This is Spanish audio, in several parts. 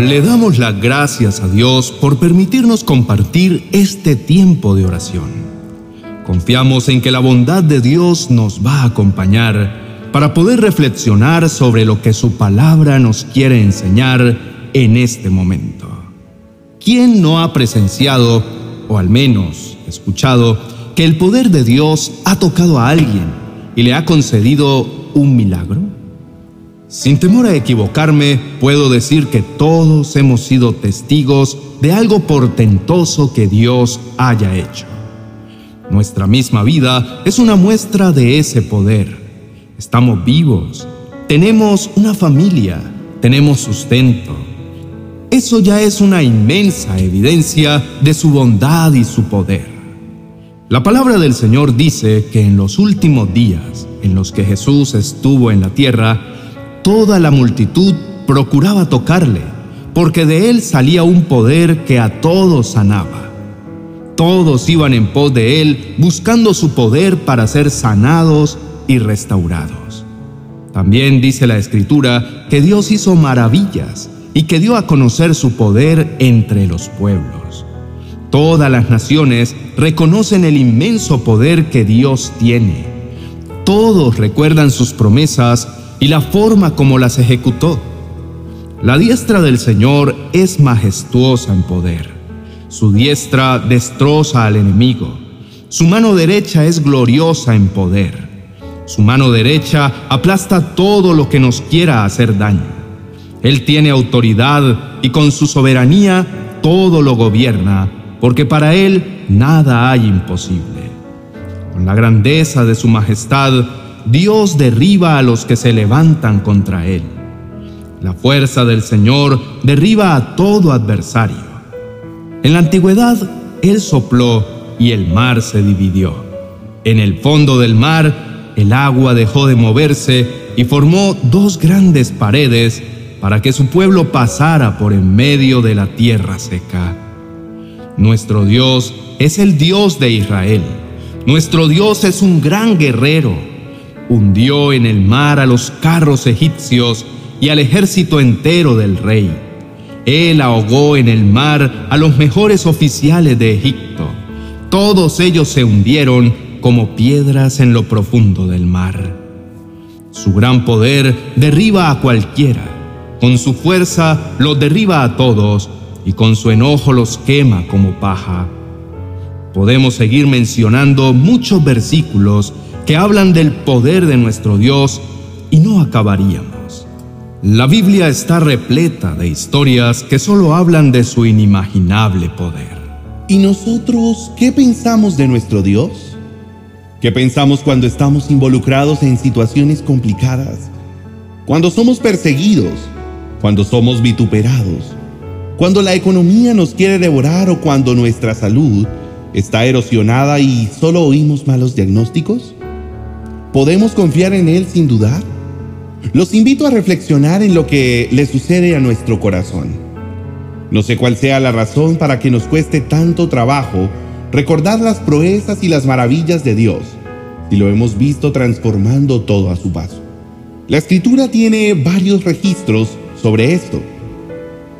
Le damos las gracias a Dios por permitirnos compartir este tiempo de oración. Confiamos en que la bondad de Dios nos va a acompañar para poder reflexionar sobre lo que su palabra nos quiere enseñar en este momento. ¿Quién no ha presenciado, o al menos escuchado, que el poder de Dios ha tocado a alguien y le ha concedido un milagro? Sin temor a equivocarme, puedo decir que todos hemos sido testigos de algo portentoso que Dios haya hecho. Nuestra misma vida es una muestra de ese poder. Estamos vivos, tenemos una familia, tenemos sustento. Eso ya es una inmensa evidencia de su bondad y su poder. La palabra del Señor dice que en los últimos días en los que Jesús estuvo en la tierra, Toda la multitud procuraba tocarle, porque de él salía un poder que a todos sanaba. Todos iban en pos de él buscando su poder para ser sanados y restaurados. También dice la escritura que Dios hizo maravillas y que dio a conocer su poder entre los pueblos. Todas las naciones reconocen el inmenso poder que Dios tiene. Todos recuerdan sus promesas y la forma como las ejecutó. La diestra del Señor es majestuosa en poder. Su diestra destroza al enemigo. Su mano derecha es gloriosa en poder. Su mano derecha aplasta todo lo que nos quiera hacer daño. Él tiene autoridad y con su soberanía todo lo gobierna, porque para Él nada hay imposible. Con la grandeza de su majestad, Dios derriba a los que se levantan contra Él. La fuerza del Señor derriba a todo adversario. En la antigüedad, Él sopló y el mar se dividió. En el fondo del mar, el agua dejó de moverse y formó dos grandes paredes para que su pueblo pasara por en medio de la tierra seca. Nuestro Dios es el Dios de Israel. Nuestro Dios es un gran guerrero hundió en el mar a los carros egipcios y al ejército entero del rey. Él ahogó en el mar a los mejores oficiales de Egipto. Todos ellos se hundieron como piedras en lo profundo del mar. Su gran poder derriba a cualquiera. Con su fuerza los derriba a todos y con su enojo los quema como paja. Podemos seguir mencionando muchos versículos que hablan del poder de nuestro Dios y no acabaríamos. La Biblia está repleta de historias que solo hablan de su inimaginable poder. ¿Y nosotros qué pensamos de nuestro Dios? ¿Qué pensamos cuando estamos involucrados en situaciones complicadas? Cuando somos perseguidos, cuando somos vituperados, cuando la economía nos quiere devorar o cuando nuestra salud está erosionada y solo oímos malos diagnósticos? ¿Podemos confiar en Él sin dudar? Los invito a reflexionar en lo que le sucede a nuestro corazón. No sé cuál sea la razón para que nos cueste tanto trabajo recordar las proezas y las maravillas de Dios, si lo hemos visto transformando todo a su paso. La escritura tiene varios registros sobre esto.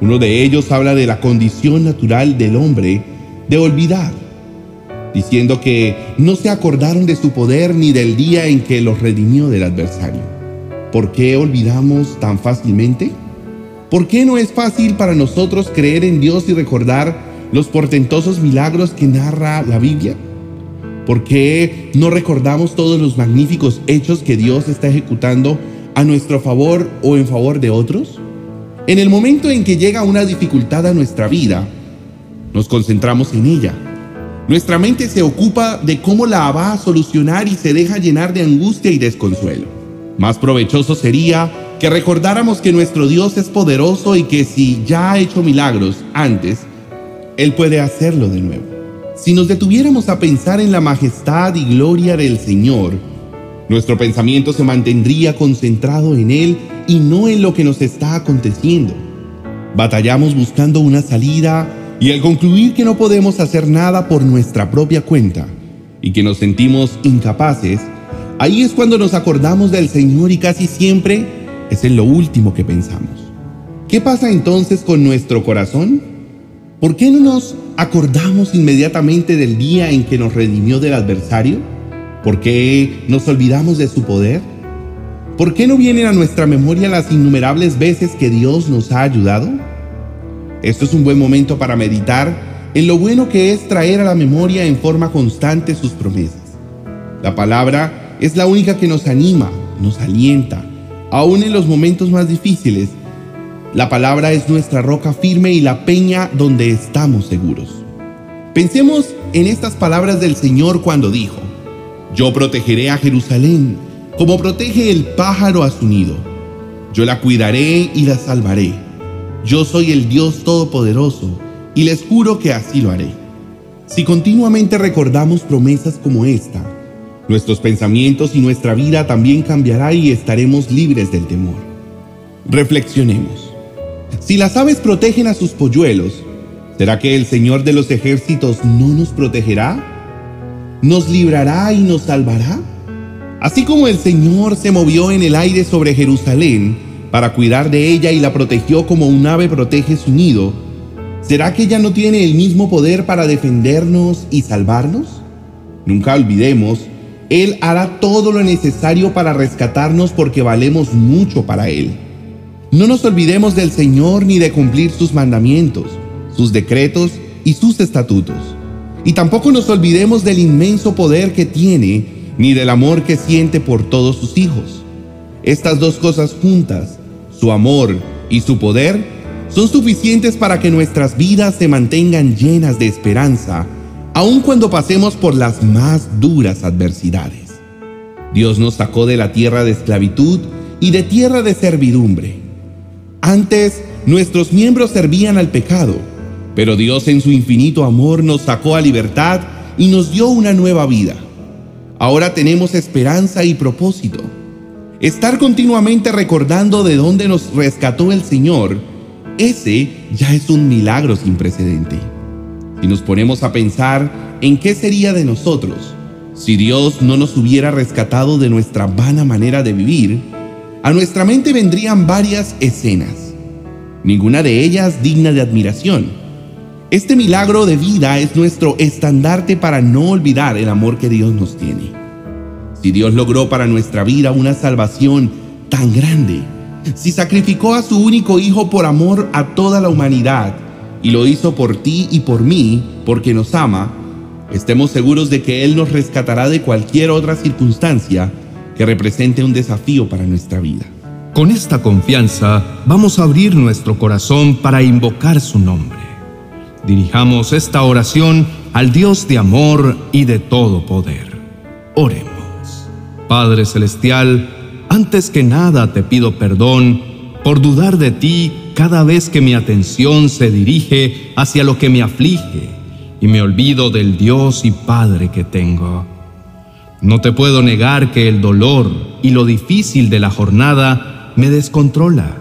Uno de ellos habla de la condición natural del hombre de olvidar diciendo que no se acordaron de su poder ni del día en que los redimió del adversario. ¿Por qué olvidamos tan fácilmente? ¿Por qué no es fácil para nosotros creer en Dios y recordar los portentosos milagros que narra la Biblia? ¿Por qué no recordamos todos los magníficos hechos que Dios está ejecutando a nuestro favor o en favor de otros? En el momento en que llega una dificultad a nuestra vida, nos concentramos en ella nuestra mente se ocupa de cómo la va a solucionar y se deja llenar de angustia y desconsuelo. Más provechoso sería que recordáramos que nuestro Dios es poderoso y que si ya ha hecho milagros antes, Él puede hacerlo de nuevo. Si nos detuviéramos a pensar en la majestad y gloria del Señor, nuestro pensamiento se mantendría concentrado en Él y no en lo que nos está aconteciendo. Batallamos buscando una salida y al concluir que no podemos hacer nada por nuestra propia cuenta y que nos sentimos incapaces, ahí es cuando nos acordamos del Señor y casi siempre es en lo último que pensamos. ¿Qué pasa entonces con nuestro corazón? ¿Por qué no nos acordamos inmediatamente del día en que nos redimió del adversario? ¿Por qué nos olvidamos de su poder? ¿Por qué no vienen a nuestra memoria las innumerables veces que Dios nos ha ayudado? Esto es un buen momento para meditar en lo bueno que es traer a la memoria en forma constante sus promesas. La palabra es la única que nos anima, nos alienta, aún en los momentos más difíciles. La palabra es nuestra roca firme y la peña donde estamos seguros. Pensemos en estas palabras del Señor cuando dijo, Yo protegeré a Jerusalén como protege el pájaro a su nido. Yo la cuidaré y la salvaré yo soy el Dios Todopoderoso y les juro que así lo haré. Si continuamente recordamos promesas como esta, nuestros pensamientos y nuestra vida también cambiará y estaremos libres del temor. Reflexionemos. Si las aves protegen a sus polluelos, ¿será que el Señor de los ejércitos no nos protegerá? ¿Nos librará y nos salvará? Así como el Señor se movió en el aire sobre Jerusalén, para cuidar de ella y la protegió como un ave protege su nido, ¿será que ella no tiene el mismo poder para defendernos y salvarnos? Nunca olvidemos, Él hará todo lo necesario para rescatarnos porque valemos mucho para Él. No nos olvidemos del Señor ni de cumplir sus mandamientos, sus decretos y sus estatutos. Y tampoco nos olvidemos del inmenso poder que tiene ni del amor que siente por todos sus hijos. Estas dos cosas juntas su amor y su poder son suficientes para que nuestras vidas se mantengan llenas de esperanza, aun cuando pasemos por las más duras adversidades. Dios nos sacó de la tierra de esclavitud y de tierra de servidumbre. Antes, nuestros miembros servían al pecado, pero Dios en su infinito amor nos sacó a libertad y nos dio una nueva vida. Ahora tenemos esperanza y propósito Estar continuamente recordando de dónde nos rescató el Señor, ese ya es un milagro sin precedente. Si nos ponemos a pensar en qué sería de nosotros si Dios no nos hubiera rescatado de nuestra vana manera de vivir, a nuestra mente vendrían varias escenas, ninguna de ellas digna de admiración. Este milagro de vida es nuestro estandarte para no olvidar el amor que Dios nos tiene. Si Dios logró para nuestra vida una salvación tan grande, si sacrificó a su único Hijo por amor a toda la humanidad y lo hizo por ti y por mí, porque nos ama, estemos seguros de que Él nos rescatará de cualquier otra circunstancia que represente un desafío para nuestra vida. Con esta confianza vamos a abrir nuestro corazón para invocar su nombre. Dirijamos esta oración al Dios de amor y de todo poder. Oremos. Padre Celestial, antes que nada te pido perdón por dudar de ti cada vez que mi atención se dirige hacia lo que me aflige y me olvido del Dios y Padre que tengo. No te puedo negar que el dolor y lo difícil de la jornada me descontrola,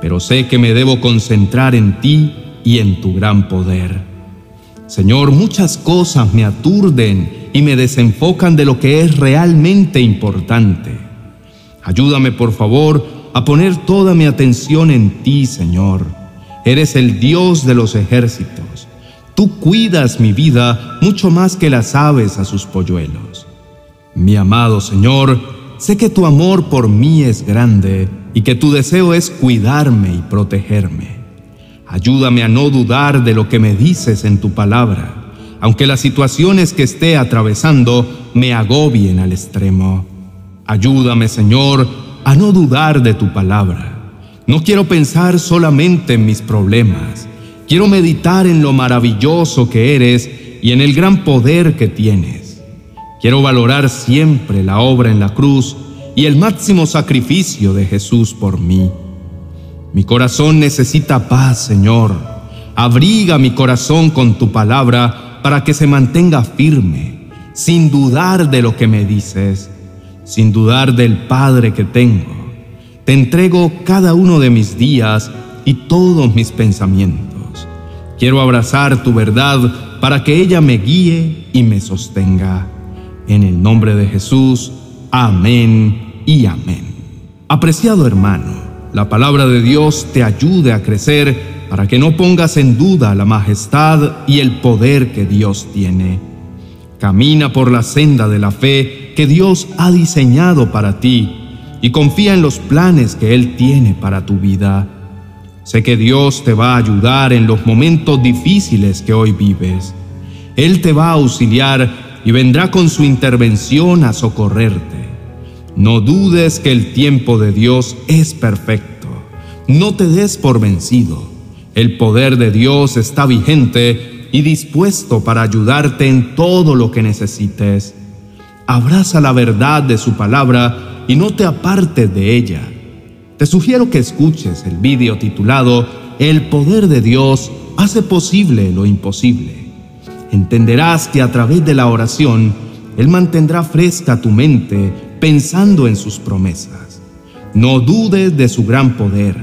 pero sé que me debo concentrar en ti y en tu gran poder. Señor, muchas cosas me aturden y me desenfocan de lo que es realmente importante. Ayúdame, por favor, a poner toda mi atención en ti, Señor. Eres el Dios de los ejércitos. Tú cuidas mi vida mucho más que las aves a sus polluelos. Mi amado Señor, sé que tu amor por mí es grande y que tu deseo es cuidarme y protegerme. Ayúdame a no dudar de lo que me dices en tu palabra aunque las situaciones que esté atravesando me agobien al extremo. Ayúdame, Señor, a no dudar de tu palabra. No quiero pensar solamente en mis problemas. Quiero meditar en lo maravilloso que eres y en el gran poder que tienes. Quiero valorar siempre la obra en la cruz y el máximo sacrificio de Jesús por mí. Mi corazón necesita paz, Señor. Abriga mi corazón con tu palabra para que se mantenga firme, sin dudar de lo que me dices, sin dudar del Padre que tengo. Te entrego cada uno de mis días y todos mis pensamientos. Quiero abrazar tu verdad para que ella me guíe y me sostenga. En el nombre de Jesús, amén y amén. Apreciado hermano, la palabra de Dios te ayude a crecer para que no pongas en duda la majestad y el poder que Dios tiene. Camina por la senda de la fe que Dios ha diseñado para ti y confía en los planes que Él tiene para tu vida. Sé que Dios te va a ayudar en los momentos difíciles que hoy vives. Él te va a auxiliar y vendrá con su intervención a socorrerte. No dudes que el tiempo de Dios es perfecto. No te des por vencido. El poder de Dios está vigente y dispuesto para ayudarte en todo lo que necesites. Abraza la verdad de su palabra y no te apartes de ella. Te sugiero que escuches el vídeo titulado El poder de Dios hace posible lo imposible. Entenderás que a través de la oración, Él mantendrá fresca tu mente pensando en sus promesas. No dudes de su gran poder.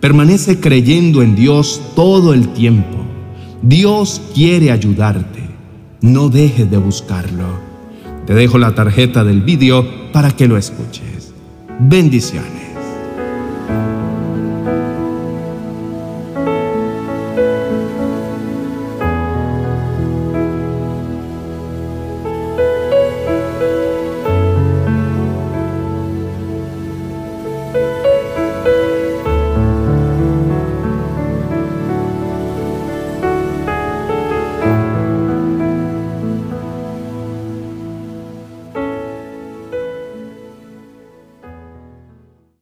Permanece creyendo en Dios todo el tiempo. Dios quiere ayudarte. No dejes de buscarlo. Te dejo la tarjeta del vídeo para que lo escuches. Bendiciones.